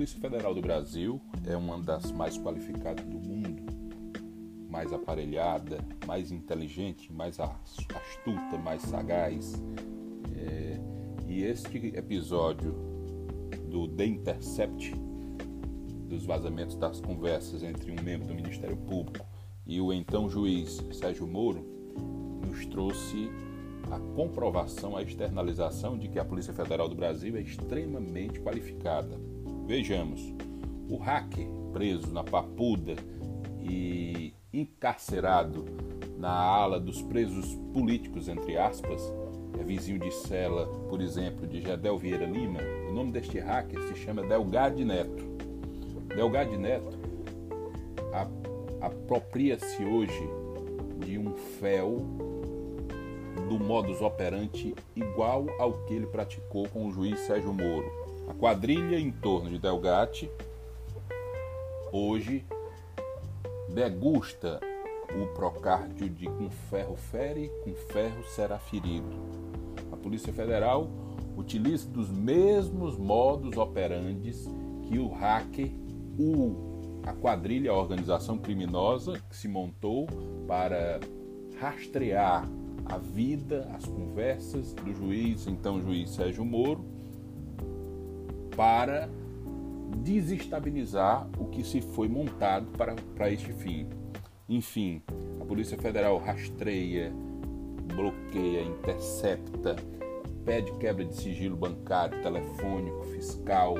Polícia Federal do Brasil é uma das mais qualificadas do mundo, mais aparelhada, mais inteligente, mais astuta, mais sagaz. É, e este episódio do The Intercept, dos vazamentos das conversas entre um membro do Ministério Público e o então juiz Sérgio Moro, nos trouxe a comprovação, a externalização de que a Polícia Federal do Brasil é extremamente qualificada. Vejamos, o hacker preso na Papuda e encarcerado na ala dos presos políticos, entre aspas, é vizinho de cela, por exemplo, de Gedel Vieira Lima, o nome deste hacker se chama Delgado Neto. Delgado Neto apropria-se hoje de um fel do modus operandi igual ao que ele praticou com o juiz Sérgio Moro. A quadrilha em torno de Delgatti hoje degusta o procárdio de com ferro fere, com ferro será ferido. A Polícia Federal utiliza dos mesmos modus operandes que o hacker, o, a quadrilha, a organização criminosa que se montou para rastrear a vida, as conversas do juiz, então juiz Sérgio Moro, para desestabilizar o que se foi montado para, para este fim. Enfim, a Polícia Federal rastreia, bloqueia, intercepta, pede quebra de sigilo bancário, telefônico, fiscal.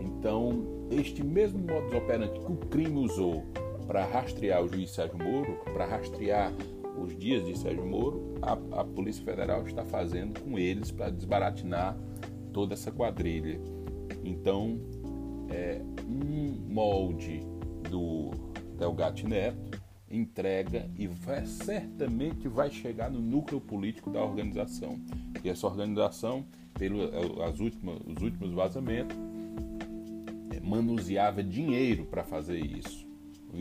Então, este mesmo modus operandi que o crime usou para rastrear o juiz Sérgio Moro, para rastrear os dias de Sérgio Moro, a, a Polícia Federal está fazendo com eles para desbaratinar toda essa quadrilha. Então, é, um molde do Delgatti Neto entrega e vai, certamente vai chegar no núcleo político da organização. E essa organização, pelos últimas, os últimos vazamentos, é, manuseava dinheiro para fazer isso.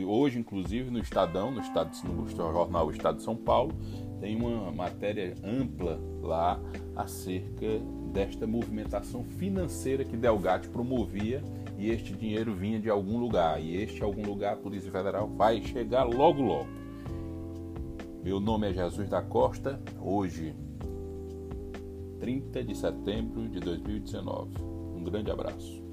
Hoje, inclusive, no Estadão, no, estado, no jornal Estado de São Paulo, tem uma matéria ampla lá acerca desta movimentação financeira que Delgatti promovia e este dinheiro vinha de algum lugar. E este algum lugar, a Polícia Federal vai chegar logo logo. Meu nome é Jesus da Costa, hoje, 30 de setembro de 2019. Um grande abraço.